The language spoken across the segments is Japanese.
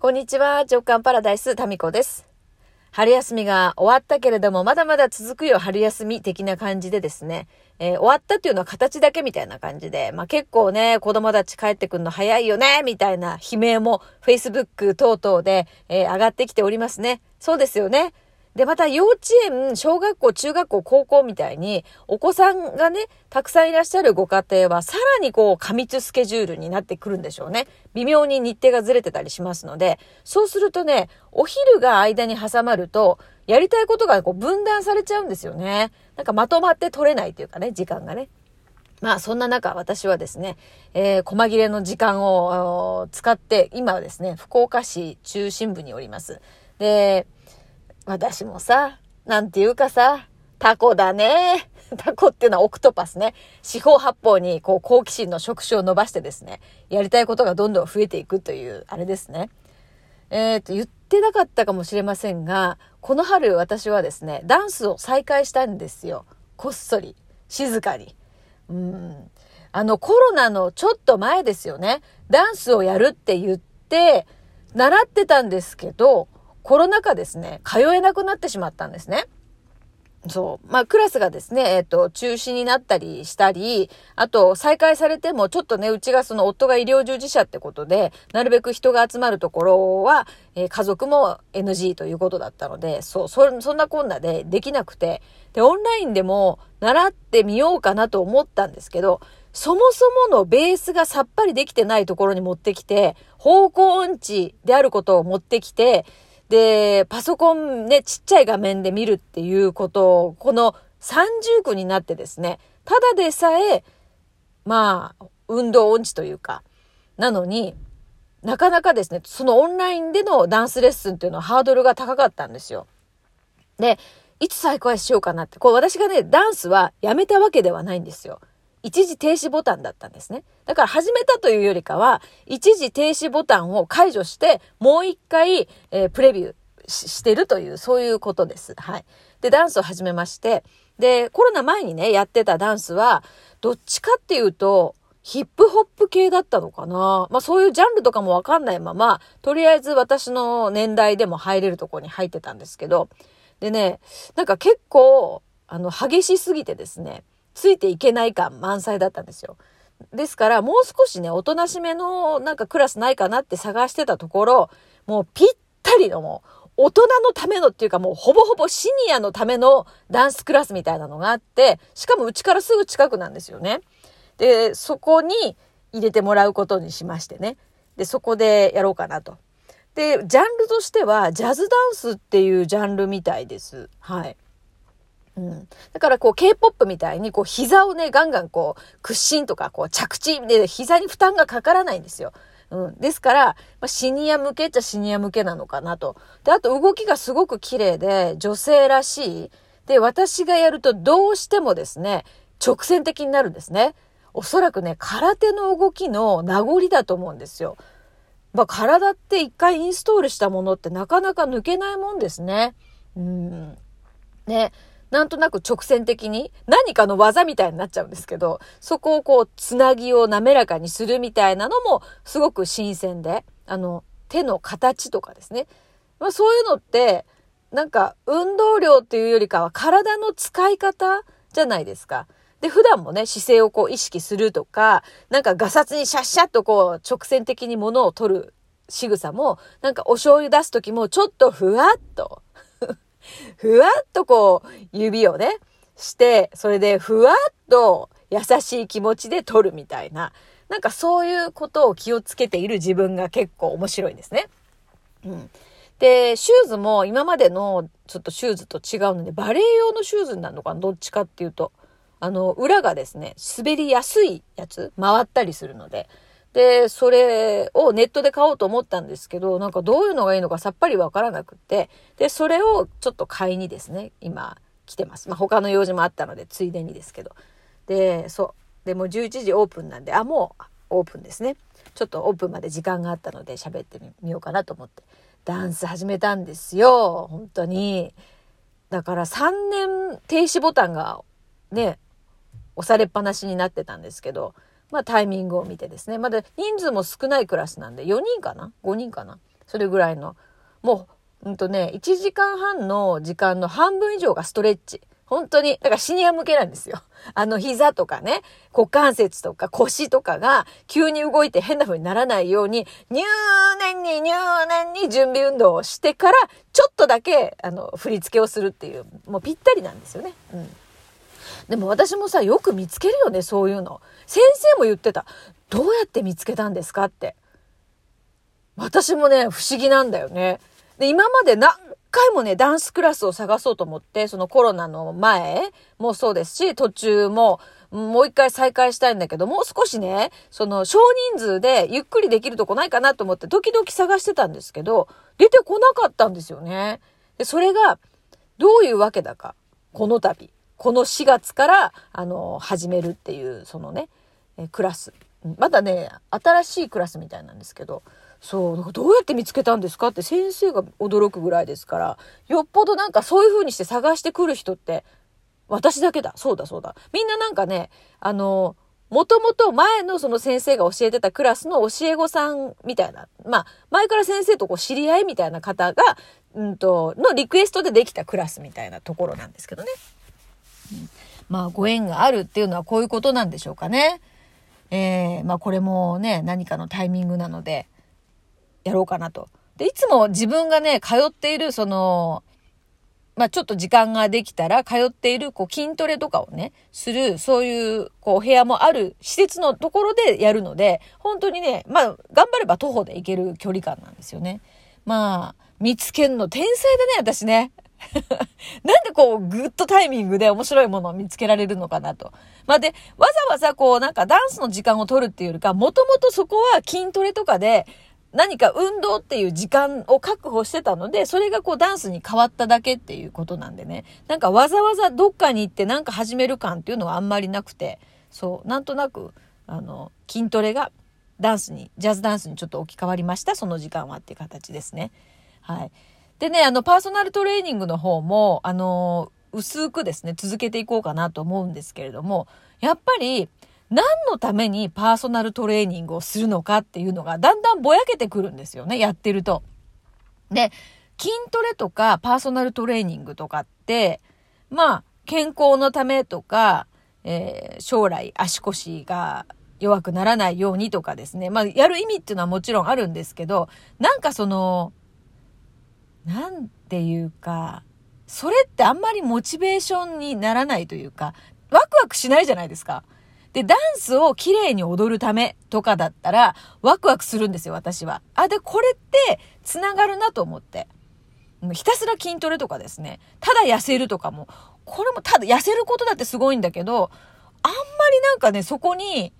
こんにちは、直感パラダイス、タミコです。春休みが終わったけれども、まだまだ続くよ、春休み的な感じでですね、えー、終わったっていうのは形だけみたいな感じで、まあ結構ね、子供たち帰ってくるの早いよね、みたいな悲鳴も Facebook 等々で、えー、上がってきておりますね。そうですよね。で、また幼稚園、小学校、中学校、高校みたいに、お子さんがね、たくさんいらっしゃるご家庭は、さらにこう、過密スケジュールになってくるんでしょうね。微妙に日程がずれてたりしますので、そうするとね、お昼が間に挟まると、やりたいことがこう分断されちゃうんですよね。なんかまとまって取れないというかね、時間がね。まあそんな中私はですね、えー、細切れの時間を使って、今はですね、福岡市中心部におります。で、私もさ、なんていうかさ、タコだね。タコっていうのはオクトパスね。四方八方にこう好奇心の触手を伸ばしてですね、やりたいことがどんどん増えていくという、あれですね。えっ、ー、と、言ってなかったかもしれませんが、この春私はですね、ダンスを再開したんですよ。こっそり。静かに。うん。あの、コロナのちょっと前ですよね。ダンスをやるって言って、習ってたんですけど、コロナ禍ですね、通えなくなってしまったんですね。そう。まあ、クラスがですね、えっ、ー、と、中止になったりしたり、あと、再開されても、ちょっとね、うちがその夫が医療従事者ってことで、なるべく人が集まるところは、えー、家族も NG ということだったので、そう、そ、そんなこんなでできなくて、で、オンラインでも習ってみようかなと思ったんですけど、そもそものベースがさっぱりできてないところに持ってきて、方向音痴であることを持ってきて、で、パソコンね、ちっちゃい画面で見るっていうことを、この三重苦になってですね、ただでさえ、まあ、運動音痴というか、なのに、なかなかですね、そのオンラインでのダンスレッスンっていうのはハードルが高かったんですよ。で、いつ再開しようかなって、こう私がね、ダンスはやめたわけではないんですよ。一時停止ボタンだったんですね。だから始めたというよりかは、一時停止ボタンを解除して、もう一回、えー、プレビューしてるという、そういうことです。はい。で、ダンスを始めまして、で、コロナ前にね、やってたダンスは、どっちかっていうと、ヒップホップ系だったのかなまあそういうジャンルとかもわかんないまま、とりあえず私の年代でも入れるとこに入ってたんですけど、でね、なんか結構、あの、激しすぎてですね、ついていけない感満載だったんですよ。ですから、もう少しね、おとなしめのなんかクラスないかなって探してたところ、もうぴったりのもう、大人のためのっていうかもうほぼほぼシニアのためのダンスクラスみたいなのがあって、しかもうちからすぐ近くなんですよね。で、そこに入れてもらうことにしましてね。で、そこでやろうかなと。で、ジャンルとしては、ジャズダンスっていうジャンルみたいです。はい。うん。だからこう K-POP みたいにこう膝をね、ガンガンこう屈伸とかこう着地で膝に負担がかからないんですよ。うん。ですから、まあ、シニア向けっちゃシニア向けなのかなと。で、あと動きがすごく綺麗で女性らしい。で、私がやるとどうしてもですね、直線的になるんですね。おそらくね、空手の動きの名残だと思うんですよ。まあ、体って一回インストールしたものってなかなか抜けないもんですね。うん。ね。なんとなく直線的に何かの技みたいになっちゃうんですけど、そこをこう、つなぎを滑らかにするみたいなのもすごく新鮮で、あの、手の形とかですね。まあそういうのって、なんか運動量っていうよりかは体の使い方じゃないですか。で、普段もね、姿勢をこう意識するとか、なんかガサツにシャッシャッとこう直線的に物を取る仕草も、なんかお醤油出す時もちょっとふわっとふわっとこう、指をね、して、それでふわっと優しい気持ちで撮るみたいな、なんかそういうことを気をつけている自分が結構面白いんですね。うん。で、シューズも今までのちょっとシューズと違うので、バレエ用のシューズになるのかなどっちかっていうと。あの、裏がですね、滑りやすいやつ、回ったりするので、で、それをネットで買おうと思ったんですけど、なんかどういうのがいいのかさっぱりわからなくって、で、それをちょっと買いにですね、今来てます。まあ、他の用事もあったので、ついでにですけど。で、そう。で、もう11時オープンなんで、あ、もうオープンですね。ちょっとオープンまで時間があったので喋ってみようかなと思って。ダンス始めたんですよ。本当に。だから3年停止ボタンがね、押されっぱなしになってたんですけど、まあタイミングを見てですね。まだ人数も少ないクラスなんで4人かな ?5 人かな？それぐらいの。もう、うんとね、1時間半の時間の半分以上がストレッチ。本当に、だからシニア向けなんですよ。あの膝とかね、股関節とか腰とかが急に動いて変な風にならないように、入念に入念に準備運動をしてから、ちょっとだけ、あの、振り付けをするっていう、もうぴったりなんですよね。うん。でも私もさ、よく見つけるよね、そういうの。先生も言ってた。どうやって見つけたんですかって。私もね、不思議なんだよね。で、今まで何回もね、ダンスクラスを探そうと思って、そのコロナの前もそうですし、途中も、もう一回再開したいんだけど、もう少しね、その少人数でゆっくりできるとこないかなと思って、時々探してたんですけど、出てこなかったんですよね。で、それが、どういうわけだか、この度、この4月から、あの、始めるっていう、そのね、えクラス。まだね、新しいクラスみたいなんですけど、そう、どうやって見つけたんですかって先生が驚くぐらいですから、よっぽどなんかそういう風にして探してくる人って、私だけだ。そうだそうだ。みんななんかね、あの、もともと前のその先生が教えてたクラスの教え子さんみたいな、まあ、前から先生とこう知り合いみたいな方が、うんと、のリクエストでできたクラスみたいなところなんですけどね。まあ、ご縁があるっていうのはこういうことなんでしょうかね。えー、まあこれもね、何かのタイミングなので、やろうかなと。で、いつも自分がね、通っている、その、まあちょっと時間ができたら、通っている、こう、筋トレとかをね、する、そういう、こう、お部屋もある施設のところでやるので、本当にね、まあ、頑張れば徒歩で行ける距離感なんですよね。まあ、見つけんの天才だね、私ね。なんでこう、グッドタイミングで面白いものを見つけられるのかなと。まあ、で、わざわざこう、なんかダンスの時間を取るっていうよりか、もともとそこは筋トレとかで、何か運動っていう時間を確保してたので、それがこうダンスに変わっただけっていうことなんでね。なんかわざわざどっかに行ってなんか始める感っていうのはあんまりなくて、そう、なんとなく、あの、筋トレがダンスに、ジャズダンスにちょっと置き換わりました。その時間はっていう形ですね。はい。でね、あの、パーソナルトレーニングの方も、あの、薄くですね、続けていこうかなと思うんですけれども、やっぱり、何のためにパーソナルトレーニングをするのかっていうのがだんだんぼやけてくるんですよね、やってると。で、筋トレとかパーソナルトレーニングとかって、まあ、健康のためとか、えー、将来足腰が弱くならないようにとかですね。まあ、やる意味っていうのはもちろんあるんですけど、なんかその、なんていうか、それってあんまりモチベーションにならないというか、ワクワクしないじゃないですか。で、ダンスを綺麗に踊るためとかだったら、ワクワクするんですよ、私は。あ、で、これって、繋がるなと思って。ひたすら筋トレとかですね。ただ痩せるとかも、これもただ痩せることだってすごいんだけど、あんまりなんかね、そこに、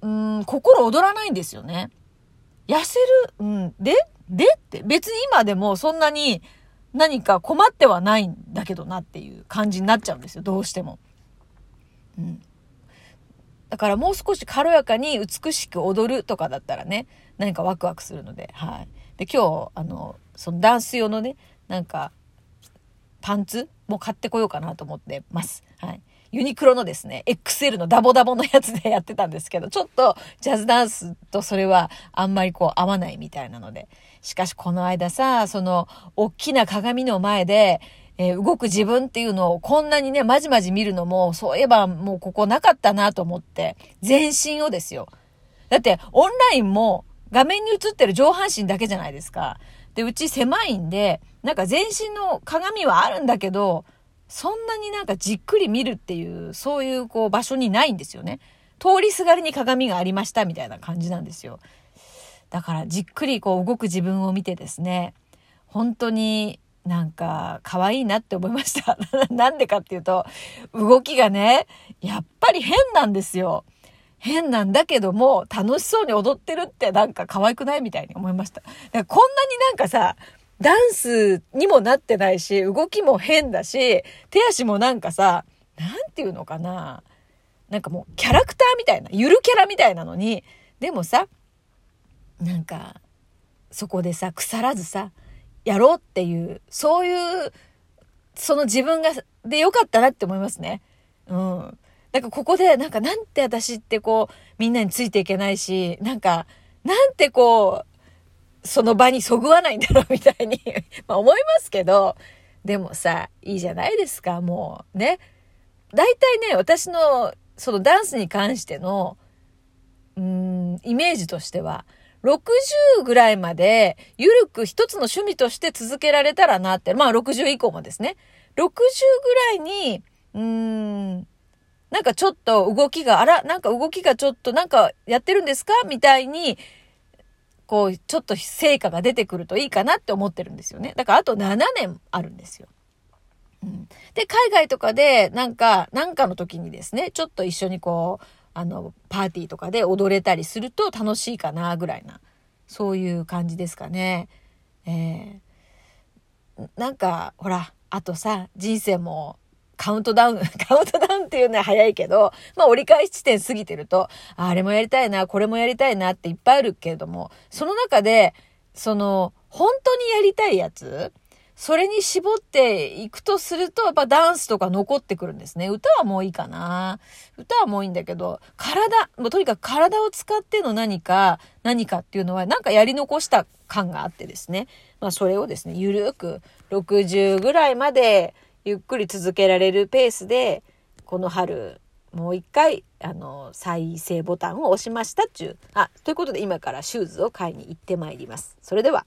うん、心躍らないんですよね。痩せる、うん、ででって別に今でもそんなに何か困ってはないんだけどなっていう感じになっちゃうんですよ、どうしても。うん。だからもう少し軽やかに美しく踊るとかだったらね、何かワクワクするので、はい。で、今日、あの、そのダンス用のね、なんか、パンツも買ってこようかなと思ってます。はい。ユニクロのですね、XL のダボダボのやつでやってたんですけど、ちょっとジャズダンスとそれはあんまりこう合わないみたいなので。しかしこの間さ、その、大きな鏡の前で、えー、動く自分っていうのをこんなにね、まじまじ見るのも、そういえばもうここなかったなと思って、全身をですよ。だって、オンラインも画面に映ってる上半身だけじゃないですか。で、うち狭いんで、なんか全身の鏡はあるんだけど、そんなになんかじっくり見るっていう、そういうこう場所にないんですよね。通りすがりに鏡がありましたみたいな感じなんですよ。だからじっくりこう動く自分を見てですね、本当になんか可愛いなって思いました。なんでかっていうと、動きがね、やっぱり変なんですよ。変なんだけども、楽しそうに踊ってるってなんか可愛くないみたいに思いました。だからこんなになんかさ、ダンスにもなってないし、動きも変だし、手足もなんかさ、なんていうのかな。なんかもうキャラクターみたいな、ゆるキャラみたいなのに、でもさ、なんか、そこでさ、腐らずさ、やろうっていう、そういう、その自分が、でよかったなって思いますね。うん。なんかここで、なんかなんて私ってこう、みんなについていけないし、なんか、なんてこう、その場にそぐわないんだろうみたいに ま思いますけど、でもさ、いいじゃないですか、もうね。大体ね、私のそのダンスに関しての、うーん、イメージとしては、60ぐらいまで、ゆるく一つの趣味として続けられたらなって、まあ60以降もですね。60ぐらいに、うーん、なんかちょっと動きが、あら、なんか動きがちょっと、なんかやってるんですか？みたいに、こう、ちょっと成果が出てくるといいかなって思ってるんですよね。だからあと7年あるんですよ。うん、で、海外とかで、なんか、なんかの時にですね、ちょっと一緒にこう、あの、パーティーとかで踊れたりすると楽しいかな、ぐらいな、そういう感じですかね。えー、なんか、ほら、あとさ、人生もカウントダウン、カウントダウンっていうのは早いけど、まあ折り返し地点過ぎてると、あれもやりたいな、これもやりたいなっていっぱいあるけれども、その中で、その、本当にやりたいやつ、それに絞っていくとすると、やっぱダンスとか残ってくるんですね。歌はもういいかな。歌はもういいんだけど、体、もうとにかく体を使っての何か、何かっていうのは、なんかやり残した感があってですね。まあそれをですね、ゆるく60ぐらいまでゆっくり続けられるペースで、この春、もう一回、あの、再生ボタンを押しましたっちゅう。あ、ということで今からシューズを買いに行ってまいります。それでは。